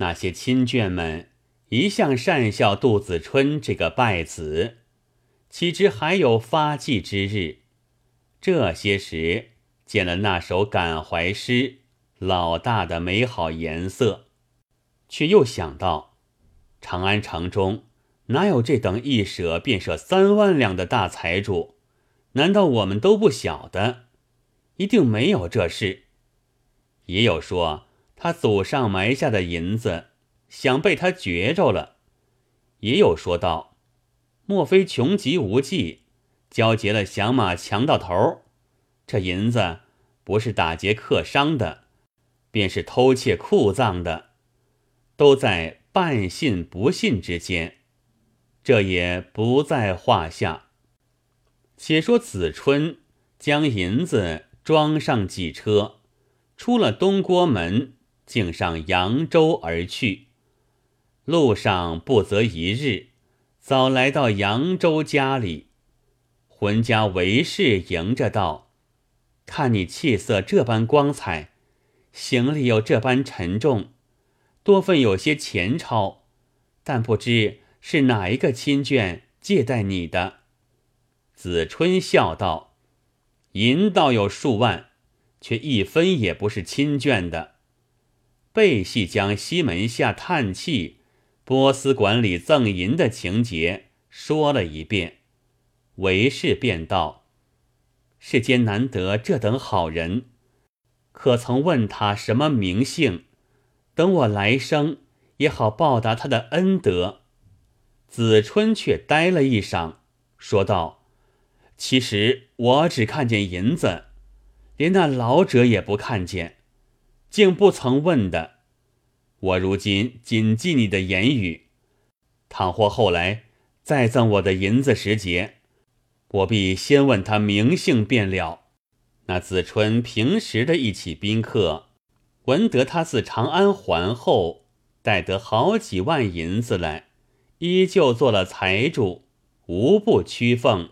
那些亲眷们一向善笑杜子春这个败子，岂知还有发迹之日？这些时见了那首感怀诗，老大的美好颜色，却又想到长安城中哪有这等一舍便舍三万两的大财主？难道我们都不晓得？一定没有这事。也有说他祖上埋下的银子，想被他掘着了；也有说道，莫非穷极无计，交结了响马强盗头？这银子不是打劫客商的，便是偷窃库藏的，都在半信不信之间，这也不在话下。且说子春将银子装上几车，出了东郭门，径上扬州而去。路上不择一日，早来到扬州家里，浑家韦氏迎着道。看你气色这般光彩，行李又这般沉重，多份有些钱钞，但不知是哪一个亲眷借贷你的。子春笑道：“银倒有数万，却一分也不是亲眷的。”背戏将西门下叹气、波斯馆里赠银的情节说了一遍，韦氏便道。世间难得这等好人，可曾问他什么名姓？等我来生也好报答他的恩德。子春却呆了一晌，说道：“其实我只看见银子，连那老者也不看见，竟不曾问的。我如今谨记你的言语，倘或后来再赠我的银子时节。”我必先问他名姓便了。那子春平时的一起宾客，闻得他自长安还后，带得好几万银子来，依旧做了财主，无不屈奉，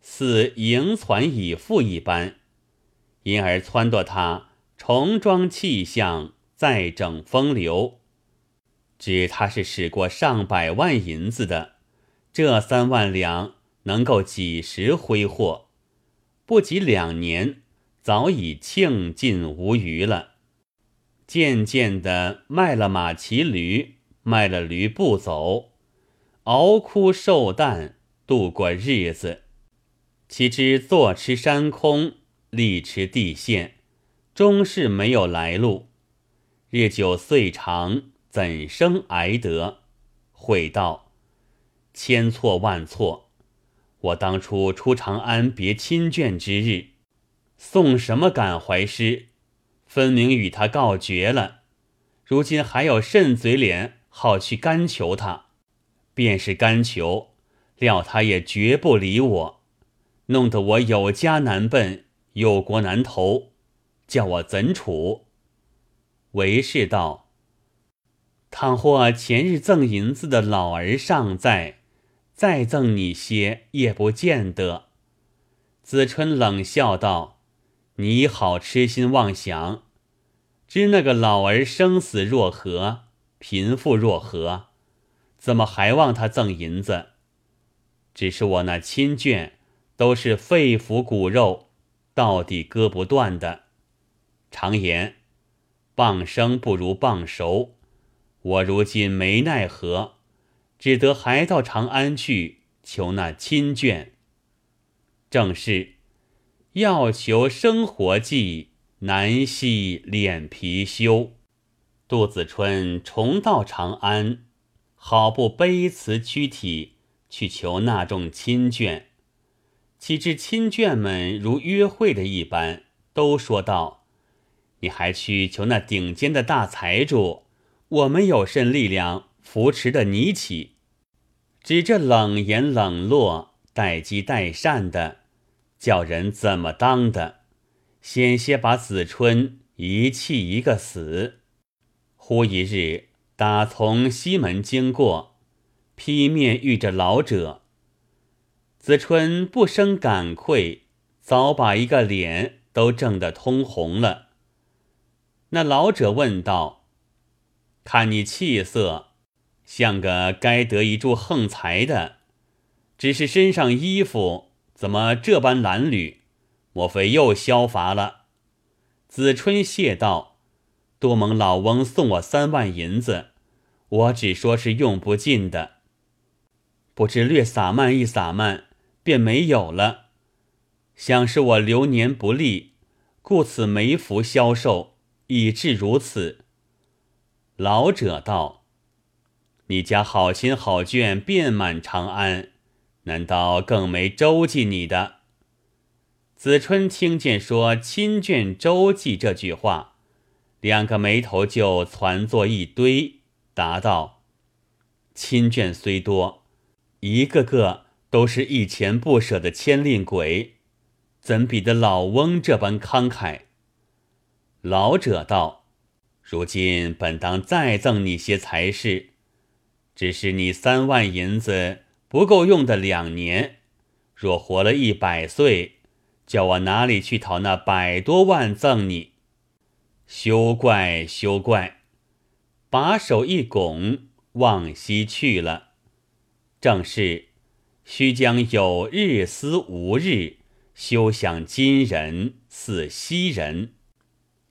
似迎攒以付一般，因而撺掇他重装气象，再整风流。知他是使过上百万银子的，这三万两。能够几时挥霍？不及两年，早已庆尽无余了。渐渐的卖了马骑驴，卖了驴不走，熬枯受啖度过日子。岂知坐吃山空，立吃地陷，终是没有来路。日久岁长，怎生挨得？悔道：千错万错。我当初出长安别亲眷之日，送什么感怀诗，分明与他告绝了。如今还有甚嘴脸，好去干求他？便是干求，料他也绝不理我，弄得我有家难奔，有国难投，叫我怎处？为是道：倘或前日赠银子的老儿尚在。再赠你些也不见得。子春冷笑道：“你好痴心妄想，知那个老儿生死若何，贫富若何，怎么还望他赠银子？只是我那亲眷都是肺腑骨肉，到底割不断的。常言，傍生不如傍熟，我如今没奈何。”只得还到长安去求那亲眷。正是要求生活计，难系脸皮羞。杜子春重到长安，好不悲辞躯体去求那众亲眷。岂知亲眷们如约会的一般，都说道：“你还去求那顶尖的大财主，我们有甚力量扶持的你起？”指这冷言冷落、待机待善的，叫人怎么当的？险些把子春一气一个死。忽一日，打从西门经过，劈面遇着老者。子春不生感愧，早把一个脸都挣得通红了。那老者问道：“看你气色，像个该得一柱横财的，只是身上衣服怎么这般褴褛？莫非又消乏了？”子春谢道：“多蒙老翁送我三万银子，我只说是用不尽的，不知略撒漫一撒漫，便没有了。想是我流年不利，故此没福消受，以致如此。”老者道：“你家好心好眷遍满长安，难道更没周济你的？”子春听见说“亲眷周记”这句话，两个眉头就攒作一堆，答道：“亲眷虽多，一个个都是一钱不舍的牵令鬼，怎比得老翁这般慷慨？”老者道：“如今本当再赠你些财事，只是你三万银子不够用的两年，若活了一百岁。”叫我哪里去讨那百多万赠你？休怪休怪！把手一拱，往西去了。正是须将有日思无日，休想今人似昔人。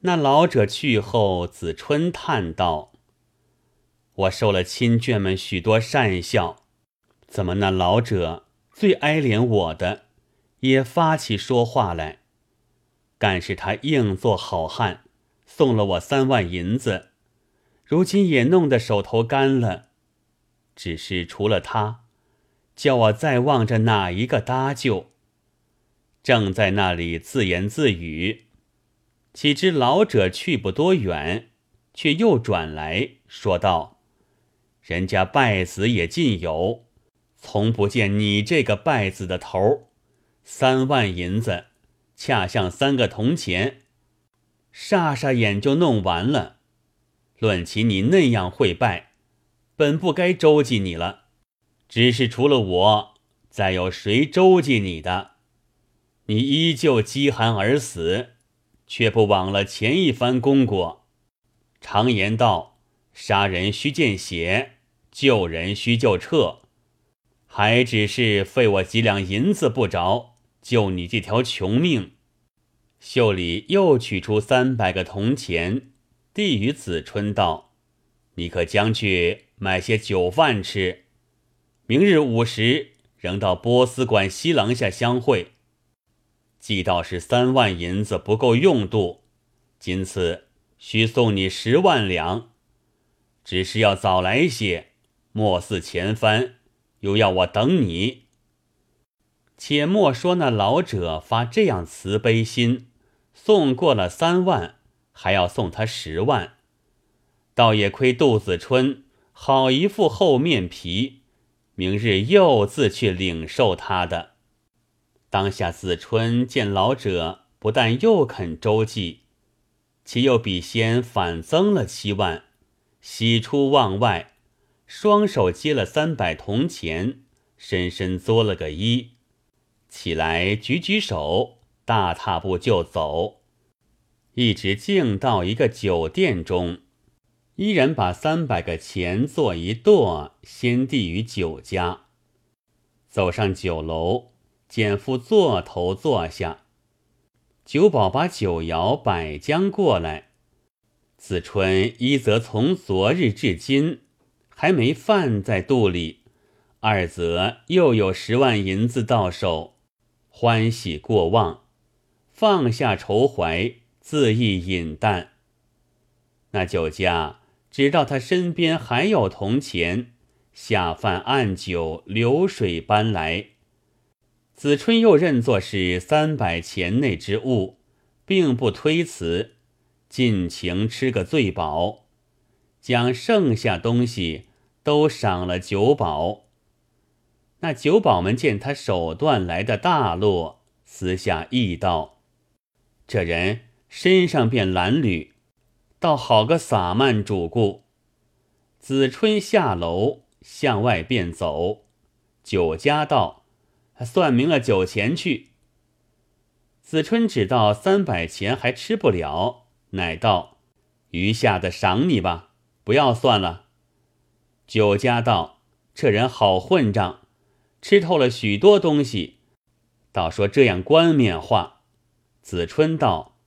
那老者去后，子春叹道：“我受了亲眷们许多善孝，怎么那老者最哀怜我的？”也发起说话来，干是他硬做好汉，送了我三万银子，如今也弄得手头干了。只是除了他，叫我再望着哪一个搭救？正在那里自言自语，岂知老者去不多远，却又转来说道：“人家败子也尽有，从不见你这个败子的头。”三万银子，恰像三个铜钱，霎霎眼就弄完了。论起你那样会败，本不该周济你了。只是除了我，再有谁周济你的？你依旧饥寒而死，却不枉了前一番功过。常言道：杀人须见血，救人须救彻，还只是费我几两银子不着。救你这条穷命，袖里又取出三百个铜钱，递与子春道：“你可将去买些酒饭吃，明日午时仍到波斯馆西廊下相会。既道是三万银子不够用度，今次需送你十万两，只是要早来些，莫似前番又要我等你。”且莫说那老者发这样慈悲心，送过了三万，还要送他十万，倒也亏杜子春好一副厚面皮，明日又自去领受他的。当下子春见老者不但又肯周济，且又比先反增了七万，喜出望外，双手接了三百铜钱，深深作了个揖。起来，举举手，大踏步就走，一直径到一个酒店中，依然把三百个钱做一垛，先递于酒家。走上酒楼，简夫坐头坐下，酒保把酒肴摆将过来。子春一则从昨日至今还没饭在肚里，二则又有十万银子到手。欢喜过望，放下愁怀，自意饮淡。那酒家知道他身边还有铜钱，下饭按酒，流水般来。子春又认作是三百钱内之物，并不推辞，尽情吃个醉饱，将剩下东西都赏了酒保。那酒保们见他手段来的大落，私下议道：“这人身上便褴褛，倒好个洒漫主顾。”子春下楼向外便走，酒家道：“算明了酒钱去。”子春只道三百钱还吃不了，乃道：“余下的赏你吧，不要算了。酒家道：“这人好混账，吃透了许多东西，倒说这样冠冕话。”子春道：“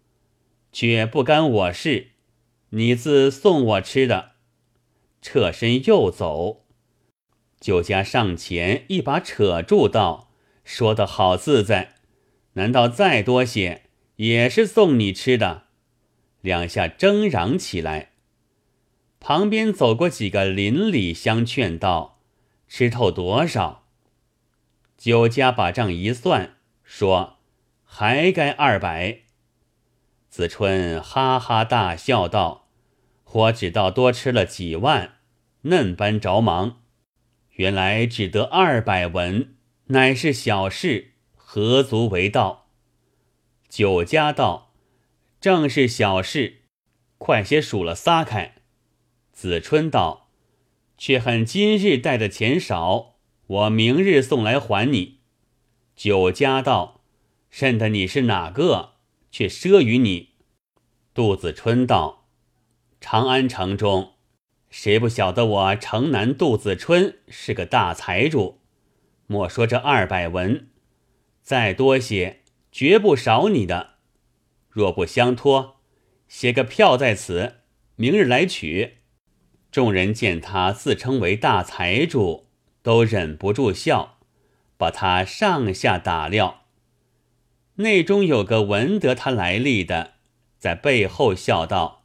却不干我事，你自送我吃的。”撤身又走。酒家上前一把扯住道：“说的好自在，难道再多些也是送你吃的？”两下争嚷起来。旁边走过几个邻里相劝道：“吃透多少？”酒家把账一算，说：“还该二百。”子春哈哈大笑道：“我只道多吃了几万，嫩般着忙。原来只得二百文，乃是小事，何足为道？”酒家道：“正是小事，快些数了撒开。”子春道：“却恨今日带的钱少，我明日送来还你。”酒家道：“认得你是哪个？却赊于你。”杜子春道：“长安城中，谁不晓得我城南杜子春是个大财主？莫说这二百文，再多些，绝不少你的。若不相托，写个票在此，明日来取。”众人见他自称为大财主，都忍不住笑，把他上下打量。内中有个闻得他来历的，在背后笑道：“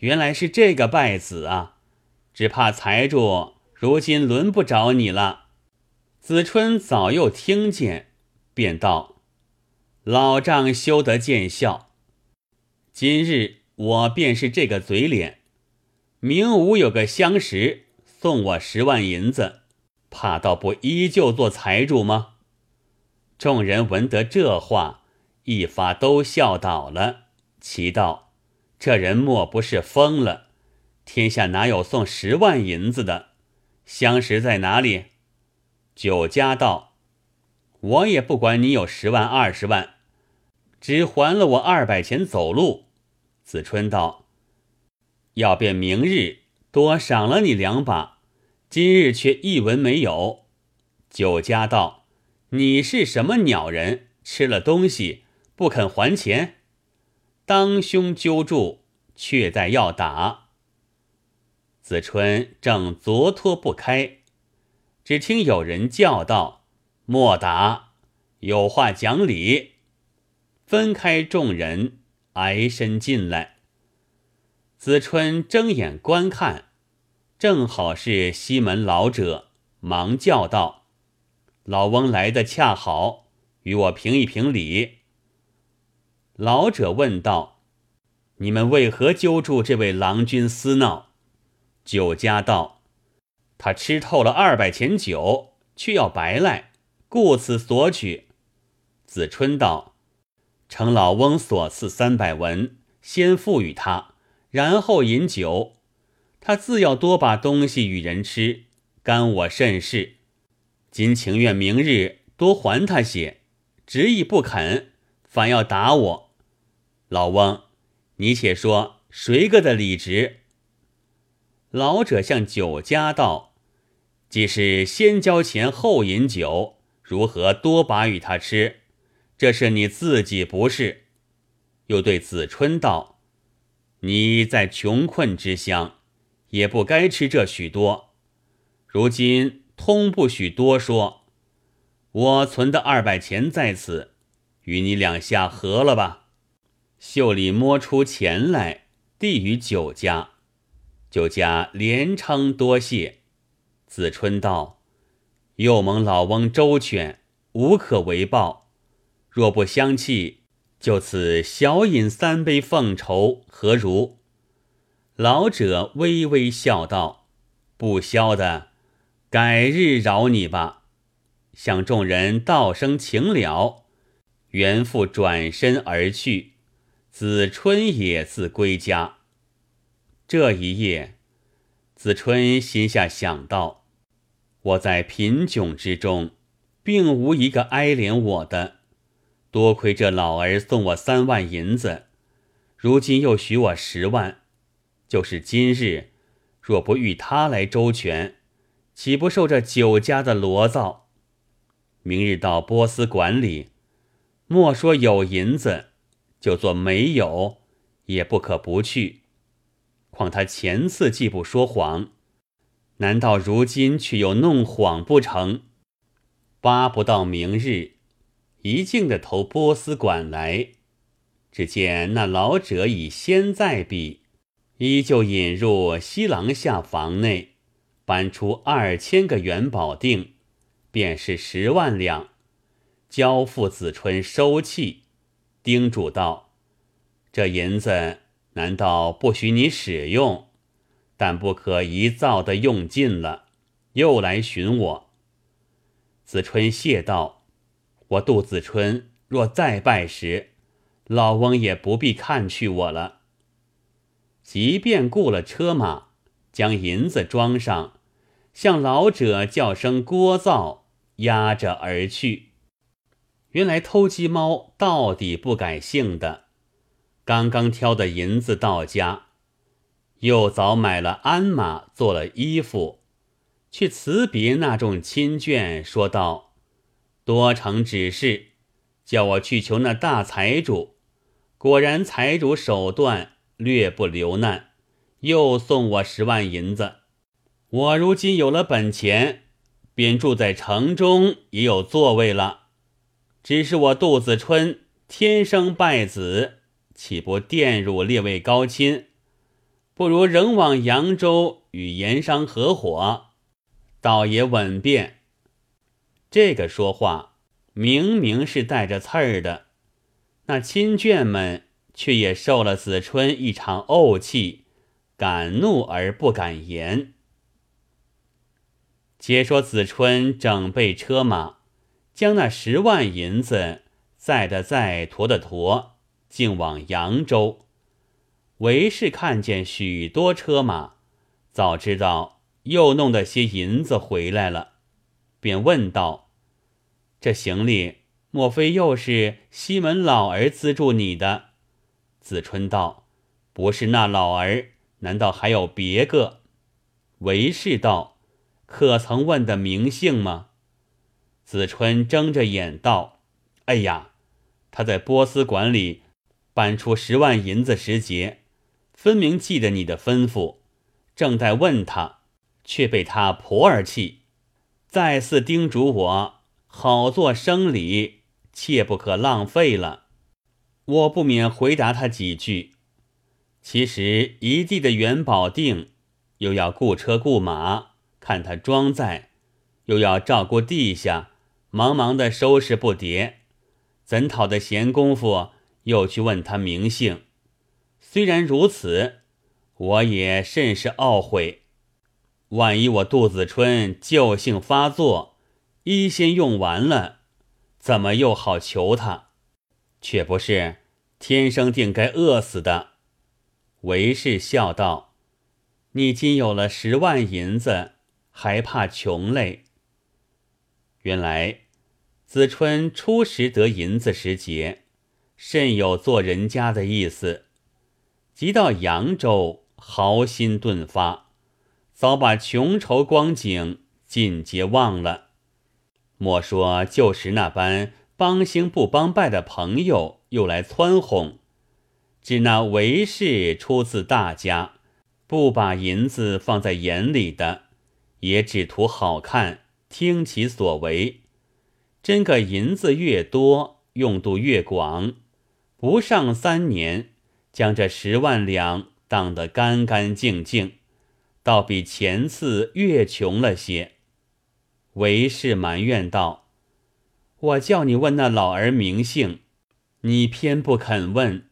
原来是这个败子啊！只怕财主如今轮不着你了。”子春早又听见，便道：“老丈休得见笑，今日我便是这个嘴脸。”明武有个相识，送我十万银子，怕倒不依旧做财主吗？众人闻得这话，一发都笑倒了。奇道：“这人莫不是疯了？天下哪有送十万银子的？相识在哪里？”酒家道：“我也不管你有十万二十万，只还了我二百钱走路。”子春道。要便明日多赏了你两把，今日却一文没有。酒家道：“你是什么鸟人？吃了东西不肯还钱？”当胸揪住，却待要打。子春正昨脱不开，只听有人叫道：“莫打，有话讲理。”分开众人，挨身进来。子春睁眼观看，正好是西门老者，忙叫道：“老翁来的恰好，与我评一评理。”老者问道：“你们为何揪住这位郎君私闹？”酒家道：“他吃透了二百钱酒，却要白赖，故此索取。”子春道：“承老翁所赐三百文，先付与他。”然后饮酒，他自要多把东西与人吃，干我甚事。今情愿明日多还他些，执意不肯，反要打我。老翁，你且说谁个的理直？老者向酒家道：“既是先交钱后饮酒，如何多把与他吃？这是你自己不是？”又对子春道。你在穷困之乡，也不该吃这许多。如今通不许多说。我存的二百钱在此，与你两下合了吧。袖里摸出钱来，递与酒家。酒家连称多谢。子春道：“又蒙老翁周全，无可为报。若不相弃。”就此小饮三杯奉酬，何如？老者微微笑道：“不消的，改日饶你吧。”向众人道声请了，袁父转身而去。子春也自归家。这一夜，子春心下想到：我在贫窘之中，并无一个哀怜我的。多亏这老儿送我三万银子，如今又许我十万。就是今日，若不遇他来周全，岂不受这酒家的罗造？明日到波斯馆里，莫说有银子，就做没有，也不可不去。况他前次既不说谎，难道如今却又弄谎不成？巴不到明日，一径的投波斯馆来，只见那老者已先在彼，依旧引入西廊下房内，搬出二千个元宝锭。便是十万两，交付子春收气，叮嘱道：“这银子难道不许你使用？但不可一造的用尽了，又来寻我。”子春谢道：“我杜子春若再拜时，老翁也不必看去我了。即便雇了车马，将银子装上，向老者叫声聒噪。”压着而去。原来偷鸡猫到底不改姓的，刚刚挑的银子到家，又早买了鞍马，做了衣服，去辞别那众亲眷，说道：“多成指示，叫我去求那大财主。果然财主手段略不留难，又送我十万银子。我如今有了本钱。”便住在城中也有座位了，只是我杜子春天生败子，岂不玷辱列位高亲？不如仍往扬州与盐商合伙，倒也稳便。这个说话明明是带着刺儿的，那亲眷们却也受了子春一场怄气，敢怒而不敢言。且说子春整备车马，将那十万银子载的载，驮的驮，竟往扬州。韦氏看见许多车马，早知道又弄得些银子回来了，便问道：“这行李莫非又是西门老儿资助你的？”子春道：“不是那老儿，难道还有别个？”韦氏道。可曾问的名姓吗？子春睁着眼道：“哎呀，他在波斯馆里搬出十万银子时节，分明记得你的吩咐，正在问他，却被他婆儿气，再次叮嘱我好做生理，切不可浪费了。我不免回答他几句。其实一地的元宝锭，又要雇车雇马。”看他装载，又要照顾地下，忙忙的收拾不迭，怎讨的闲工夫又去问他名姓？虽然如此，我也甚是懊悔。万一我杜子春旧性发作，一先用完了，怎么又好求他？却不是天生定该饿死的。韦氏笑道：“你今有了十万银子。”还怕穷累？原来子春初时得银子时节，甚有做人家的意思。即到扬州，豪心顿发，早把穷愁光景尽皆忘了。莫说旧时那般帮兴不帮败的朋友又来蹿哄，只那韦氏出自大家，不把银子放在眼里的。也只图好看，听其所为。真个银子越多，用度越广。不上三年，将这十万两当得干干净净，倒比前次越穷了些。韦氏埋怨道：“我叫你问那老儿名姓，你偏不肯问。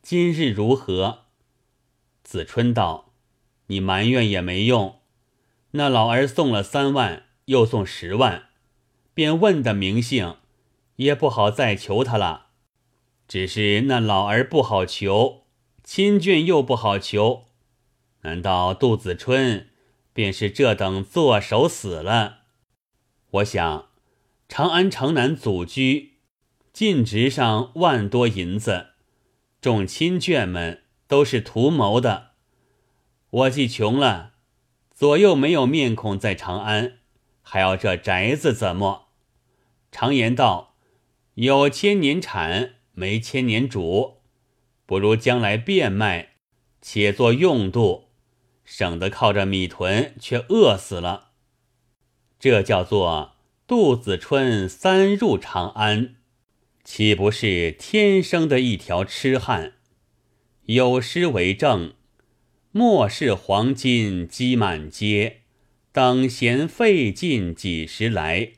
今日如何？”子春道：“你埋怨也没用。”那老儿送了三万，又送十万，便问的名姓，也不好再求他了。只是那老儿不好求，亲眷又不好求，难道杜子春便是这等作手死了？我想，长安城南祖居，尽值上万多银子，众亲眷们都是图谋的。我既穷了。左右没有面孔在长安，还要这宅子怎么？常言道：有千年产，没千年主，不如将来变卖，且做用度，省得靠着米囤却饿死了。这叫做杜子春三入长安，岂不是天生的一条痴汉？有诗为证。末世黄金积满街，等闲费尽几时来？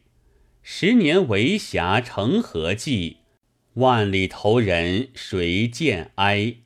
十年为侠成何计？万里投人谁见哀？